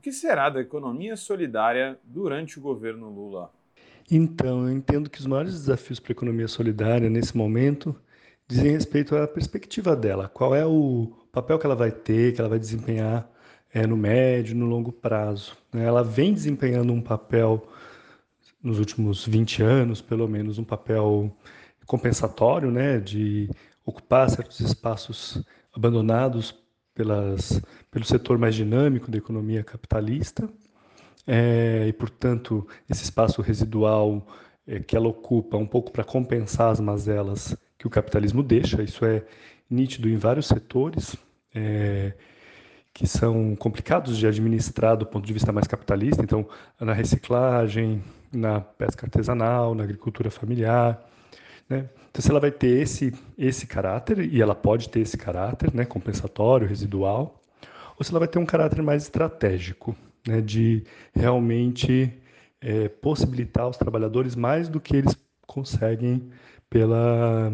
O que será da economia solidária durante o governo Lula? Então, eu entendo que os maiores desafios para a economia solidária nesse momento dizem respeito à perspectiva dela. Qual é o papel que ela vai ter, que ela vai desempenhar é, no médio, no longo prazo. Né? Ela vem desempenhando um papel nos últimos 20 anos, pelo menos, um papel compensatório, né, de ocupar certos espaços abandonados pelas, pelo setor mais dinâmico da economia capitalista, é, e, portanto, esse espaço residual é, que ela ocupa um pouco para compensar as mazelas que o capitalismo deixa, isso é nítido em vários setores, é, que são complicados de administrar do ponto de vista mais capitalista, então, na reciclagem, na pesca artesanal, na agricultura familiar, né? Então, se ela vai ter esse, esse caráter, e ela pode ter esse caráter né, compensatório, residual, ou se ela vai ter um caráter mais estratégico, né, de realmente é, possibilitar aos trabalhadores mais do que eles conseguem pela,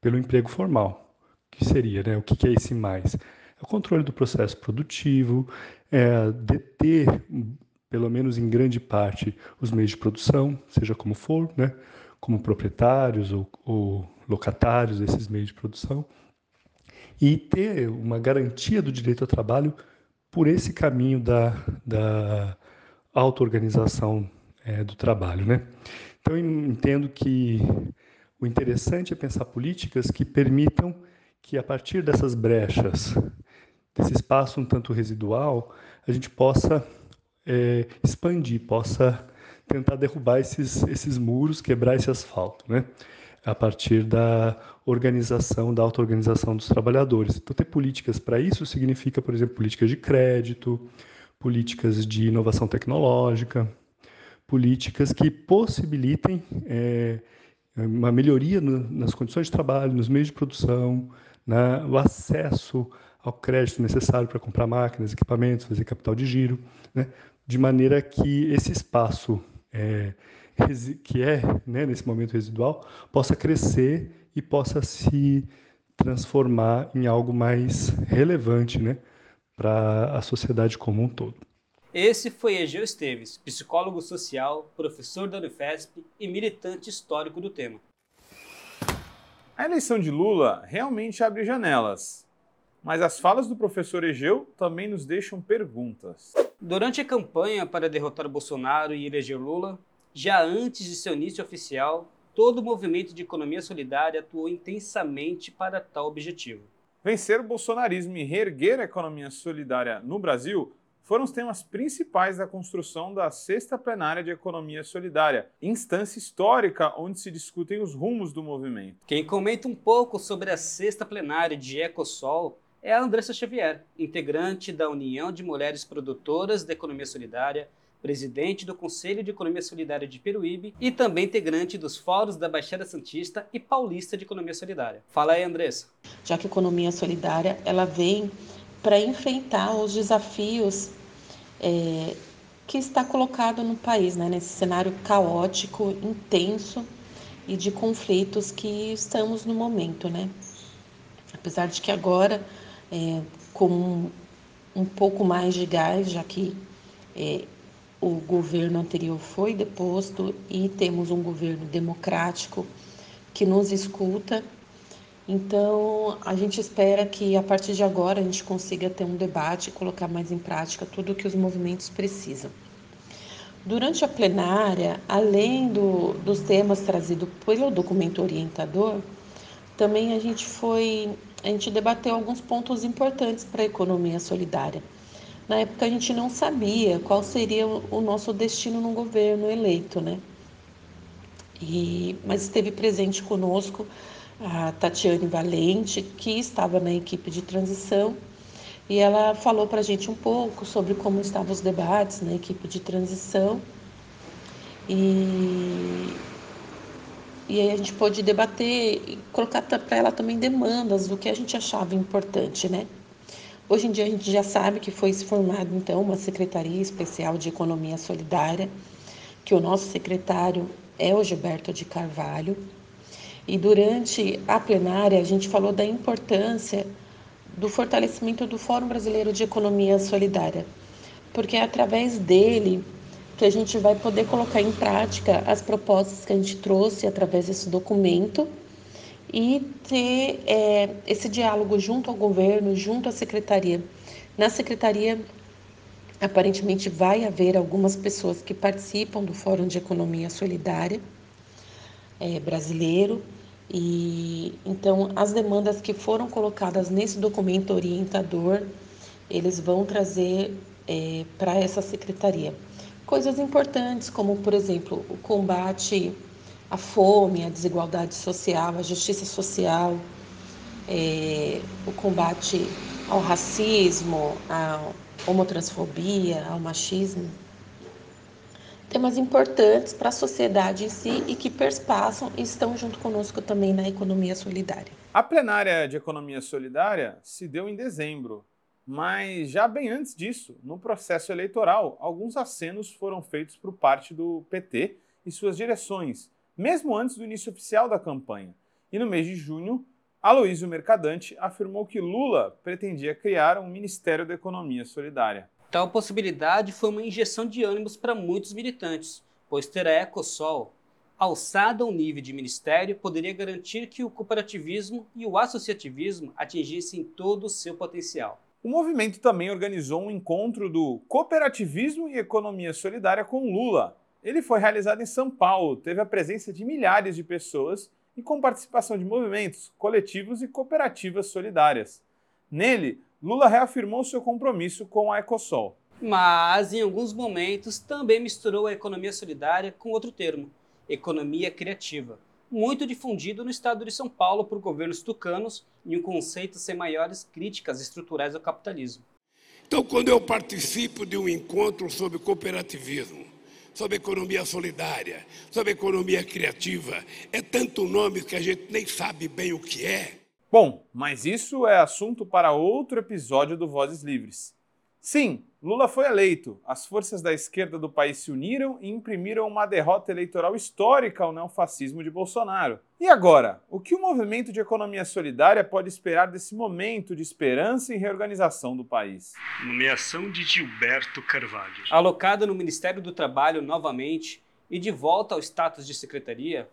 pelo emprego formal. Que seria? Né? O que é esse mais? É o controle do processo produtivo, é deter, pelo menos em grande parte, os meios de produção, seja como for, né? Como proprietários ou, ou locatários desses meios de produção, e ter uma garantia do direito ao trabalho por esse caminho da, da auto-organização é, do trabalho. Né? Então, entendo que o interessante é pensar políticas que permitam que, a partir dessas brechas, desse espaço um tanto residual, a gente possa é, expandir, possa tentar derrubar esses, esses muros, quebrar esse asfalto, né? a partir da organização, da auto-organização dos trabalhadores. Então, ter políticas para isso significa, por exemplo, políticas de crédito, políticas de inovação tecnológica, políticas que possibilitem é, uma melhoria no, nas condições de trabalho, nos meios de produção, né, o acesso ao crédito necessário para comprar máquinas, equipamentos, fazer capital de giro, né, de maneira que esse espaço é, que é, né, nesse momento residual, possa crescer e possa se transformar em algo mais relevante né, para a sociedade como um todo. Esse foi Egeu Esteves, psicólogo social, professor da Unifesp e militante histórico do tema. A eleição de Lula realmente abre janelas, mas as falas do professor Egeu também nos deixam perguntas. Durante a campanha para derrotar Bolsonaro e eleger Lula, já antes de seu início oficial, todo o movimento de economia solidária atuou intensamente para tal objetivo. Vencer o bolsonarismo e reerguer a economia solidária no Brasil foram os temas principais da construção da Sexta Plenária de Economia Solidária, instância histórica onde se discutem os rumos do movimento. Quem comenta um pouco sobre a Sexta Plenária de Ecosol é a Andressa Xavier, integrante da União de Mulheres Produtoras da Economia Solidária, presidente do Conselho de Economia Solidária de Peruíbe e também integrante dos fóruns da Baixada Santista e Paulista de Economia Solidária. Fala aí, Andressa. Já que a economia solidária ela vem para enfrentar os desafios é, que está colocado no país, né, nesse cenário caótico, intenso e de conflitos que estamos no momento, né? Apesar de que agora é, com um, um, pouco mais de gás, já que é, o governo anterior foi deposto e temos um governo democrático que nos escuta. Então, a gente espera que a partir de agora a gente consiga ter um debate e colocar mais em prática tudo o que os movimentos precisam. Durante a plenária, além do, dos temas trazidos pelo documento orientador, também a gente foi a gente debateu alguns pontos importantes para a economia solidária. Na época a gente não sabia qual seria o nosso destino no governo eleito, né? E, mas esteve presente conosco a Tatiane Valente, que estava na equipe de transição, e ela falou para a gente um pouco sobre como estavam os debates na equipe de transição. E, e aí a gente pôde debater e colocar para ela também demandas do que a gente achava importante, né? Hoje em dia a gente já sabe que foi formada então uma secretaria especial de economia solidária, que o nosso secretário é o Gilberto de Carvalho. E durante a plenária a gente falou da importância do fortalecimento do Fórum Brasileiro de Economia Solidária, porque é através dele que a gente vai poder colocar em prática as propostas que a gente trouxe através desse documento e ter é, esse diálogo junto ao governo, junto à secretaria. Na secretaria, aparentemente, vai haver algumas pessoas que participam do Fórum de Economia Solidária é, brasileiro. E então as demandas que foram colocadas nesse documento orientador, eles vão trazer é, para essa secretaria coisas importantes, como por exemplo o combate à fome, à desigualdade social, à justiça social, é, o combate ao racismo, à homotransfobia, ao machismo. Temas importantes para a sociedade em si e que perspassam e estão junto conosco também na economia solidária. A plenária de economia solidária se deu em dezembro, mas já bem antes disso, no processo eleitoral, alguns acenos foram feitos por parte do PT e suas direções, mesmo antes do início oficial da campanha. E no mês de junho, Aloysio Mercadante afirmou que Lula pretendia criar um Ministério da Economia Solidária. Tal possibilidade foi uma injeção de ânimos para muitos militantes, pois ter a Ecosol alçada ao nível de ministério poderia garantir que o cooperativismo e o associativismo atingissem todo o seu potencial. O movimento também organizou um encontro do Cooperativismo e Economia Solidária com Lula. Ele foi realizado em São Paulo, teve a presença de milhares de pessoas e com participação de movimentos, coletivos e cooperativas solidárias. Nele, Lula reafirmou seu compromisso com a Ecosol. Mas, em alguns momentos, também misturou a economia solidária com outro termo, economia criativa muito difundido no estado de São Paulo por governos tucanos e um conceito sem maiores críticas estruturais ao capitalismo. Então, quando eu participo de um encontro sobre cooperativismo, sobre economia solidária, sobre economia criativa, é tanto nome que a gente nem sabe bem o que é. Bom, mas isso é assunto para outro episódio do Vozes Livres. Sim, Lula foi eleito. As forças da esquerda do país se uniram e imprimiram uma derrota eleitoral histórica ao neofascismo de Bolsonaro. E agora, o que o movimento de economia solidária pode esperar desse momento de esperança e reorganização do país? Nomeação de Gilberto Carvalho. Alocado no Ministério do Trabalho novamente e de volta ao status de secretaria,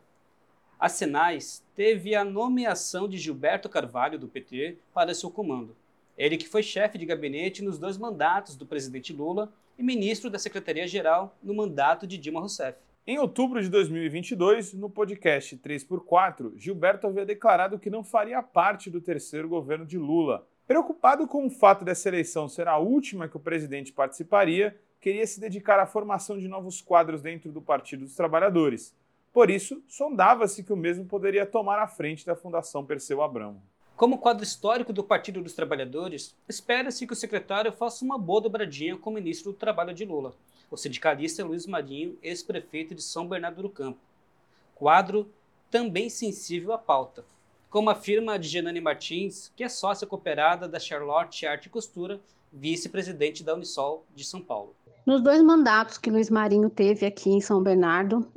a Senais teve a nomeação de Gilberto Carvalho, do PT, para seu comando. Ele que foi chefe de gabinete nos dois mandatos do presidente Lula e ministro da Secretaria-Geral no mandato de Dilma Rousseff. Em outubro de 2022, no podcast 3x4, Gilberto havia declarado que não faria parte do terceiro governo de Lula. Preocupado com o fato dessa eleição ser a última que o presidente participaria, queria se dedicar à formação de novos quadros dentro do Partido dos Trabalhadores. Por isso, sondava-se que o mesmo poderia tomar a frente da Fundação Perseu Abramo. Como quadro histórico do Partido dos Trabalhadores, espera-se que o secretário faça uma boa dobradinha com o ministro do Trabalho de Lula, o sindicalista Luiz Marinho, ex-prefeito de São Bernardo do Campo. Quadro também sensível à pauta, como afirma a Genani Martins, que é sócia cooperada da Charlotte Arte e Costura, vice-presidente da Unisol de São Paulo. Nos dois mandatos que Luiz Marinho teve aqui em São Bernardo,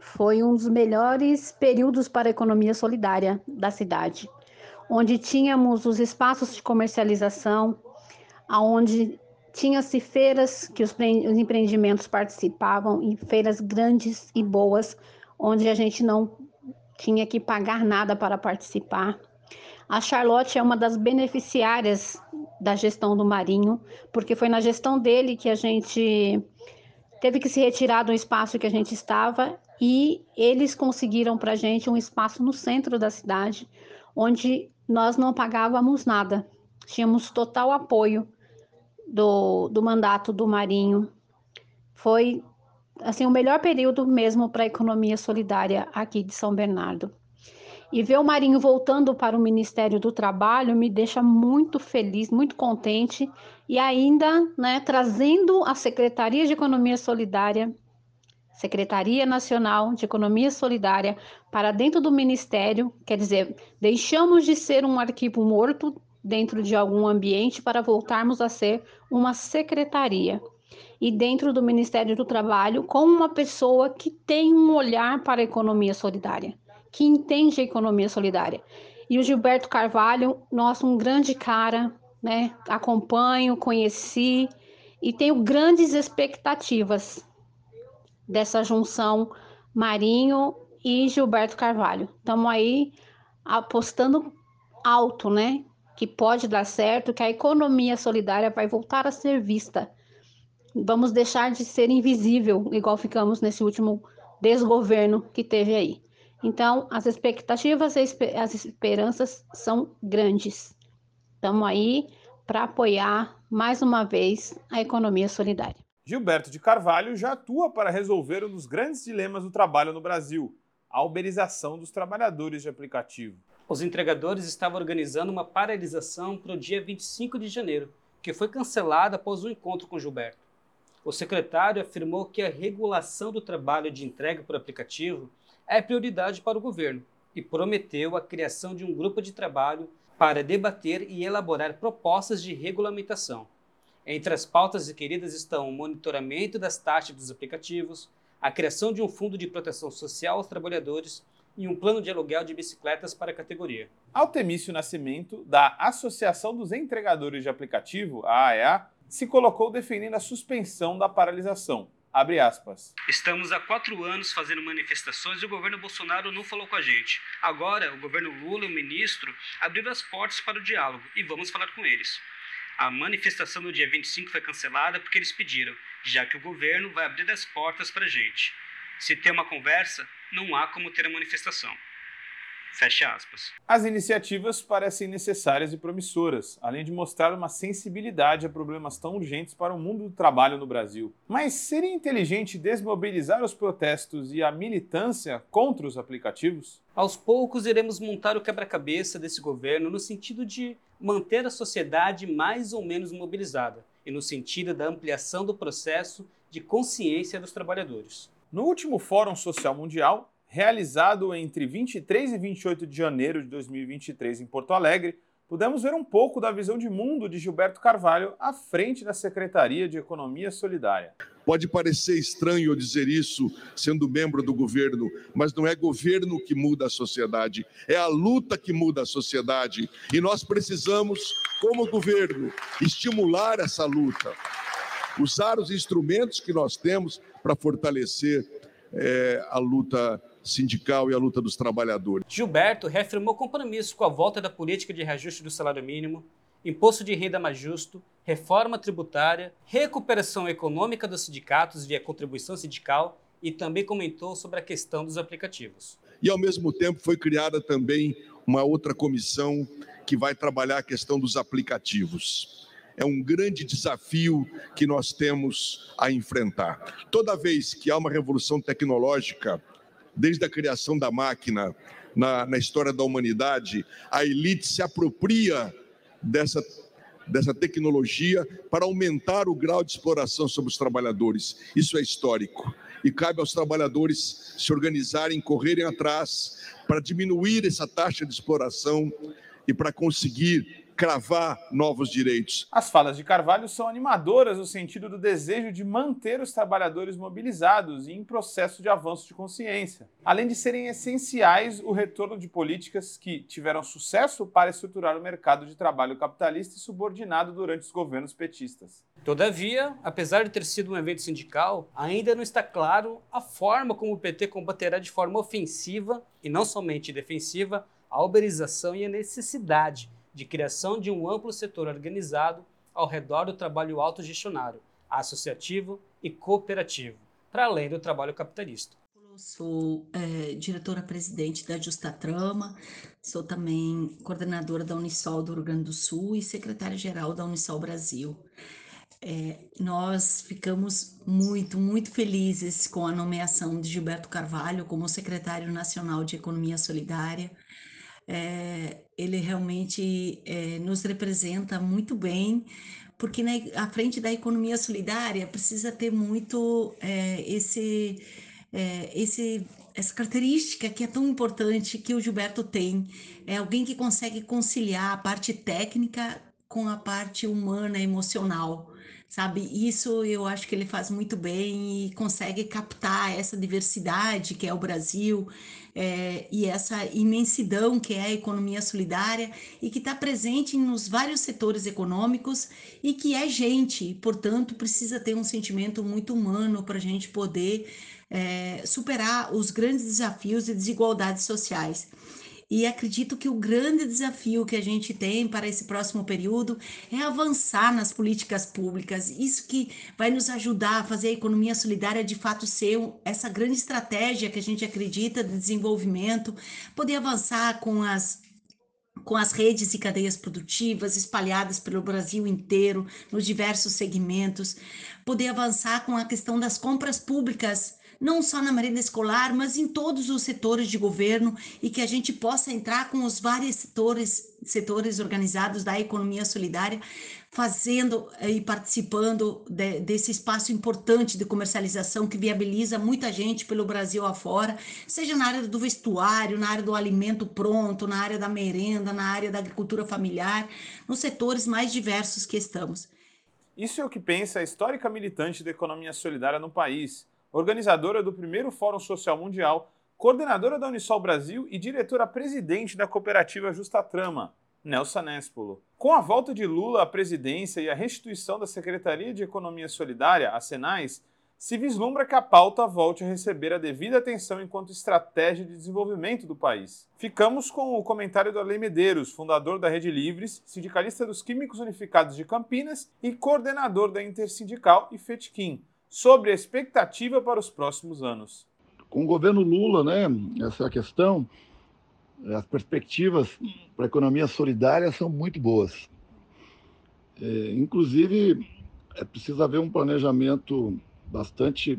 foi um dos melhores períodos para a economia solidária da cidade onde tínhamos os espaços de comercialização, aonde tinha-se feiras que os, os empreendimentos participavam, e feiras grandes e boas, onde a gente não tinha que pagar nada para participar. A Charlotte é uma das beneficiárias da gestão do Marinho, porque foi na gestão dele que a gente teve que se retirar do espaço que a gente estava e eles conseguiram para a gente um espaço no centro da cidade, onde nós não pagávamos nada. Tínhamos total apoio do, do mandato do Marinho. Foi assim o melhor período mesmo para a economia solidária aqui de São Bernardo. E ver o Marinho voltando para o Ministério do Trabalho me deixa muito feliz, muito contente e ainda, né, trazendo a Secretaria de Economia Solidária Secretaria Nacional de Economia Solidária para dentro do Ministério, quer dizer, deixamos de ser um arquivo morto dentro de algum ambiente para voltarmos a ser uma secretaria. E dentro do Ministério do Trabalho, com uma pessoa que tem um olhar para a economia solidária, que entende a economia solidária. E o Gilberto Carvalho, nosso um grande cara, né? Acompanho, conheci, e tenho grandes expectativas dessa junção Marinho e Gilberto Carvalho. Estamos aí apostando alto, né? Que pode dar certo, que a economia solidária vai voltar a ser vista. Vamos deixar de ser invisível, igual ficamos nesse último desgoverno que teve aí. Então, as expectativas e as esperanças são grandes. Estamos aí para apoiar mais uma vez a economia solidária. Gilberto de Carvalho já atua para resolver um dos grandes dilemas do trabalho no Brasil, a uberização dos trabalhadores de aplicativo. Os entregadores estavam organizando uma paralisação para o dia 25 de janeiro, que foi cancelada após um encontro com Gilberto. O secretário afirmou que a regulação do trabalho de entrega por aplicativo é prioridade para o governo e prometeu a criação de um grupo de trabalho para debater e elaborar propostas de regulamentação. Entre as pautas requeridas estão o monitoramento das taxas dos aplicativos, a criação de um fundo de proteção social aos trabalhadores e um plano de aluguel de bicicletas para a categoria. Altemício Nascimento, da Associação dos Entregadores de Aplicativo, a AEA, se colocou defendendo a suspensão da paralisação. Abre aspas. Estamos há quatro anos fazendo manifestações e o governo Bolsonaro não falou com a gente. Agora, o governo Lula, o ministro, abriu as portas para o diálogo e vamos falar com eles. A manifestação no dia 25 foi cancelada porque eles pediram, já que o governo vai abrir as portas para a gente. Se tem uma conversa, não há como ter a manifestação. Fecha aspas. As iniciativas parecem necessárias e promissoras, além de mostrar uma sensibilidade a problemas tão urgentes para o mundo do trabalho no Brasil. Mas seria inteligente desmobilizar os protestos e a militância contra os aplicativos? Aos poucos iremos montar o quebra-cabeça desse governo no sentido de manter a sociedade mais ou menos mobilizada e no sentido da ampliação do processo de consciência dos trabalhadores. No último Fórum Social Mundial, realizado entre 23 e 28 de janeiro de 2023 em Porto Alegre, pudemos ver um pouco da visão de mundo de Gilberto Carvalho à frente da Secretaria de Economia Solidária. Pode parecer estranho eu dizer isso sendo membro do governo, mas não é governo que muda a sociedade, é a luta que muda a sociedade. E nós precisamos, como governo, estimular essa luta, usar os instrumentos que nós temos para fortalecer é, a luta sindical e a luta dos trabalhadores. Gilberto reafirmou compromisso com a volta da política de reajuste do salário mínimo, imposto de renda mais justo, reforma tributária, recuperação econômica dos sindicatos via contribuição sindical e também comentou sobre a questão dos aplicativos. E, ao mesmo tempo, foi criada também uma outra comissão que vai trabalhar a questão dos aplicativos. É um grande desafio que nós temos a enfrentar. Toda vez que há uma revolução tecnológica, desde a criação da máquina na, na história da humanidade, a elite se apropria dessa, dessa tecnologia para aumentar o grau de exploração sobre os trabalhadores. Isso é histórico. E cabe aos trabalhadores se organizarem, correrem atrás para diminuir essa taxa de exploração e para conseguir cravar novos direitos. As falas de Carvalho são animadoras no sentido do desejo de manter os trabalhadores mobilizados e em processo de avanço de consciência, além de serem essenciais o retorno de políticas que tiveram sucesso para estruturar o mercado de trabalho capitalista e subordinado durante os governos petistas. Todavia, apesar de ter sido um evento sindical, ainda não está claro a forma como o PT combaterá de forma ofensiva e não somente defensiva a uberização e a necessidade de criação de um amplo setor organizado ao redor do trabalho autogestionário, associativo e cooperativo, para além do trabalho capitalista. Eu sou é, diretora-presidente da Justa Trama, sou também coordenadora da Unisol do Rio Grande do Sul e secretária-geral da Unisol Brasil. É, nós ficamos muito, muito felizes com a nomeação de Gilberto Carvalho como secretário nacional de Economia Solidária é, ele realmente é, nos representa muito bem, porque na à frente da economia solidária precisa ter muito é, esse, esse, essa característica que é tão importante que o Gilberto tem. É alguém que consegue conciliar a parte técnica com a parte humana, emocional sabe? Isso eu acho que ele faz muito bem e consegue captar essa diversidade que é o Brasil é, e essa imensidão que é a economia solidária e que está presente nos vários setores econômicos e que é gente, portanto, precisa ter um sentimento muito humano para a gente poder é, superar os grandes desafios e desigualdades sociais. E acredito que o grande desafio que a gente tem para esse próximo período é avançar nas políticas públicas. Isso que vai nos ajudar a fazer a economia solidária de fato ser essa grande estratégia que a gente acredita de desenvolvimento, poder avançar com as com as redes e cadeias produtivas espalhadas pelo Brasil inteiro, nos diversos segmentos, poder avançar com a questão das compras públicas não só na merenda escolar, mas em todos os setores de governo e que a gente possa entrar com os vários setores, setores organizados da economia solidária, fazendo eh, e participando de, desse espaço importante de comercialização que viabiliza muita gente pelo Brasil afora, seja na área do vestuário, na área do alimento pronto, na área da merenda, na área da agricultura familiar, nos setores mais diversos que estamos. Isso é o que pensa a histórica militante da economia solidária no país, organizadora do primeiro Fórum Social Mundial, coordenadora da Unisol Brasil e diretora-presidente da cooperativa Justa Trama, Nelson Nespolo. Com a volta de Lula à presidência e a restituição da Secretaria de Economia Solidária, a Senais, se vislumbra que a pauta volte a receber a devida atenção enquanto estratégia de desenvolvimento do país. Ficamos com o comentário do Alei Medeiros, fundador da Rede Livres, sindicalista dos Químicos Unificados de Campinas e coordenador da Intersindical e FETKIM, sobre a expectativa para os próximos anos. Com o governo Lula, né, essa questão, as perspectivas para a economia solidária são muito boas. É, inclusive, é preciso haver um planejamento bastante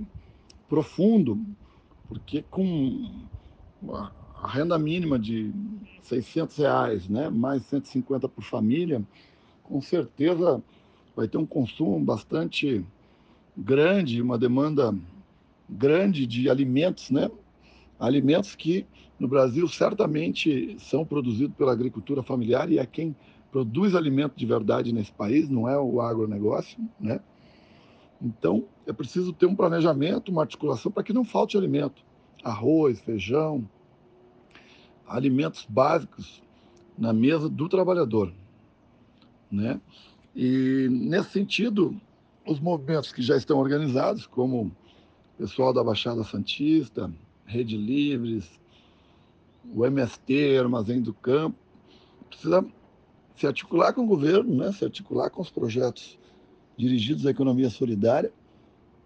profundo, porque com a renda mínima de 600 reais, né, mais 150 por família, com certeza vai ter um consumo bastante grande, uma demanda grande de alimentos, né? Alimentos que no Brasil certamente são produzidos pela agricultura familiar e é quem produz alimento de verdade nesse país, não é o agronegócio, né? Então, é preciso ter um planejamento, uma articulação para que não falte alimento. Arroz, feijão, alimentos básicos na mesa do trabalhador, né? E nesse sentido, os movimentos que já estão organizados, como o pessoal da Baixada Santista, Rede Livres, o MST, Armazém do Campo, precisa se articular com o governo, né? se articular com os projetos dirigidos à economia solidária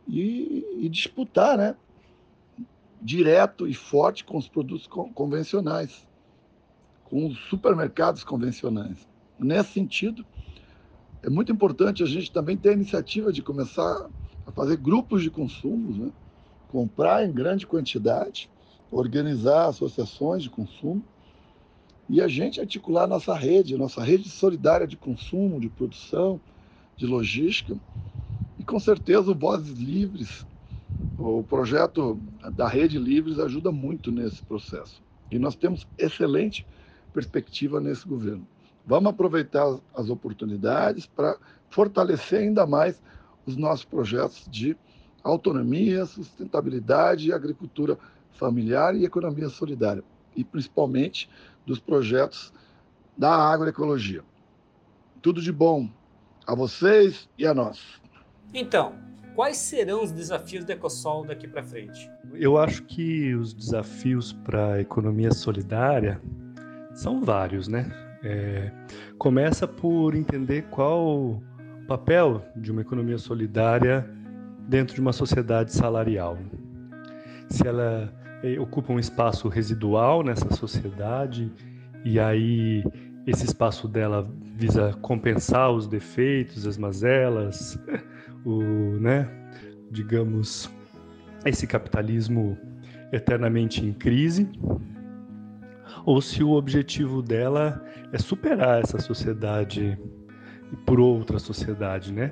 e, e disputar né? direto e forte com os produtos convencionais, com os supermercados convencionais. Nesse sentido, é muito importante a gente também ter a iniciativa de começar a fazer grupos de consumo, né? comprar em grande quantidade, organizar associações de consumo e a gente articular nossa rede, nossa rede solidária de consumo, de produção, de logística. E com certeza o Vozes Livres, o projeto da Rede Livres ajuda muito nesse processo. E nós temos excelente perspectiva nesse governo. Vamos aproveitar as oportunidades para fortalecer ainda mais os nossos projetos de autonomia, sustentabilidade, agricultura familiar e economia solidária, e principalmente dos projetos da agroecologia. Tudo de bom a vocês e a nós. Então, quais serão os desafios da Ecosol daqui para frente? Eu acho que os desafios para a economia solidária são vários, né? É, começa por entender qual o papel de uma economia solidária dentro de uma sociedade salarial. Se ela é, ocupa um espaço residual nessa sociedade e aí esse espaço dela visa compensar os defeitos, as mazelas, o, né, digamos, esse capitalismo eternamente em crise, ou se o objetivo dela é superar essa sociedade por outra sociedade, né?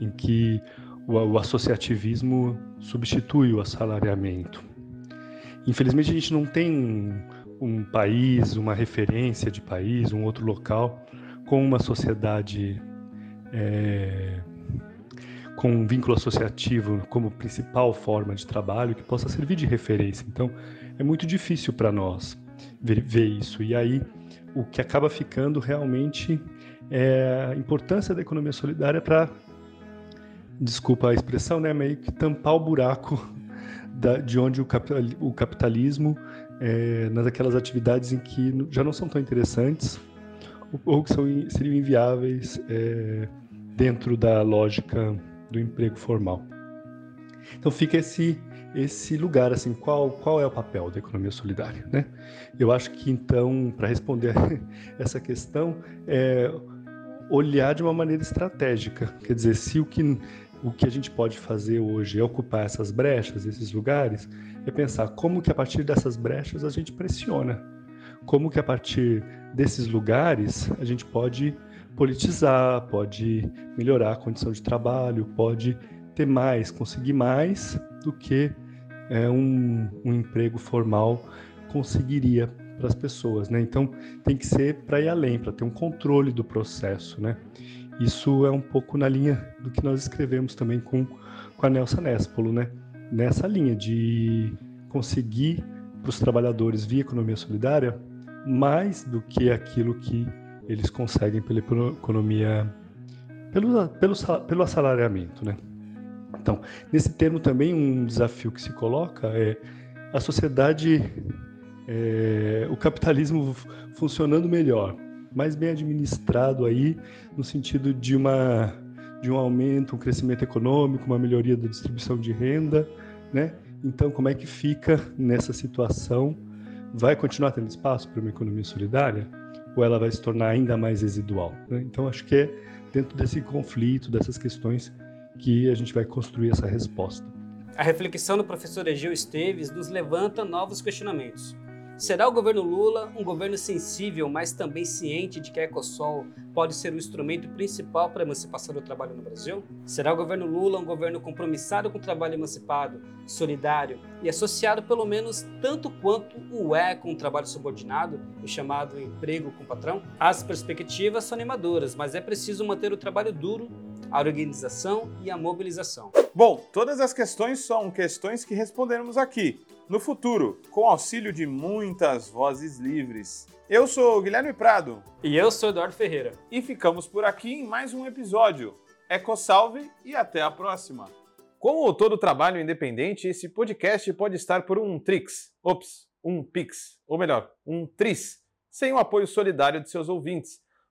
Em que o, associativismo substitui o assalariamento. Infelizmente, a gente não tem um, um país, uma referência de país, um outro local com uma sociedade é, com um vínculo associativo como principal forma de trabalho que possa servir de referência. Então, é muito difícil para nós ver, ver, isso. E aí, o que acaba ficando realmente é a importância da economia solidária para, desculpa a expressão, né, meio que tampar o buraco da, de onde o, capital, o capitalismo, é, nas aquelas atividades em que já não são tão interessantes ou que são, seriam inviáveis é, dentro da lógica do emprego formal. Então fica esse esse lugar assim, qual qual é o papel da economia solidária, né? Eu acho que então para responder essa questão é olhar de uma maneira estratégica, quer dizer, se o que o que a gente pode fazer hoje é ocupar essas brechas, esses lugares, é pensar como que a partir dessas brechas a gente pressiona, como que a partir desses lugares a gente pode politizar, pode melhorar a condição de trabalho, pode ter mais, conseguir mais do que é, um, um emprego formal conseguiria para as pessoas, né? Então tem que ser para ir além, para ter um controle do processo, né? Isso é um pouco na linha do que nós escrevemos também com, com a Nelsa Nespolo, né? Nessa linha de conseguir para os trabalhadores via economia solidária mais do que aquilo que eles conseguem pela economia, pelo, pelo, pelo assalariamento, né? Então, nesse termo também um desafio que se coloca é a sociedade, é, o capitalismo funcionando melhor, mais bem administrado aí, no sentido de uma de um aumento, um crescimento econômico, uma melhoria da distribuição de renda, né? Então, como é que fica nessa situação? Vai continuar tendo espaço para uma economia solidária ou ela vai se tornar ainda mais residual? Né? Então, acho que é dentro desse conflito, dessas questões, que a gente vai construir essa resposta. A reflexão do professor Egeu Esteves nos levanta novos questionamentos. Será o governo Lula um governo sensível, mas também ciente de que a Ecosol pode ser o instrumento principal para a emancipação do trabalho no Brasil? Será o governo Lula um governo compromissado com o trabalho emancipado, solidário e associado pelo menos tanto quanto o é com o trabalho subordinado, o chamado emprego com patrão? As perspectivas são animadoras, mas é preciso manter o trabalho duro a organização e a mobilização. Bom, todas as questões são questões que responderemos aqui no futuro, com auxílio de muitas vozes livres. Eu sou Guilherme Prado. E eu sou Eduardo Ferreira. E ficamos por aqui em mais um episódio. Salve e até a próxima. Como todo trabalho independente, esse podcast pode estar por um Trix, ops, um Pix, ou melhor, um Tris, sem o apoio solidário de seus ouvintes.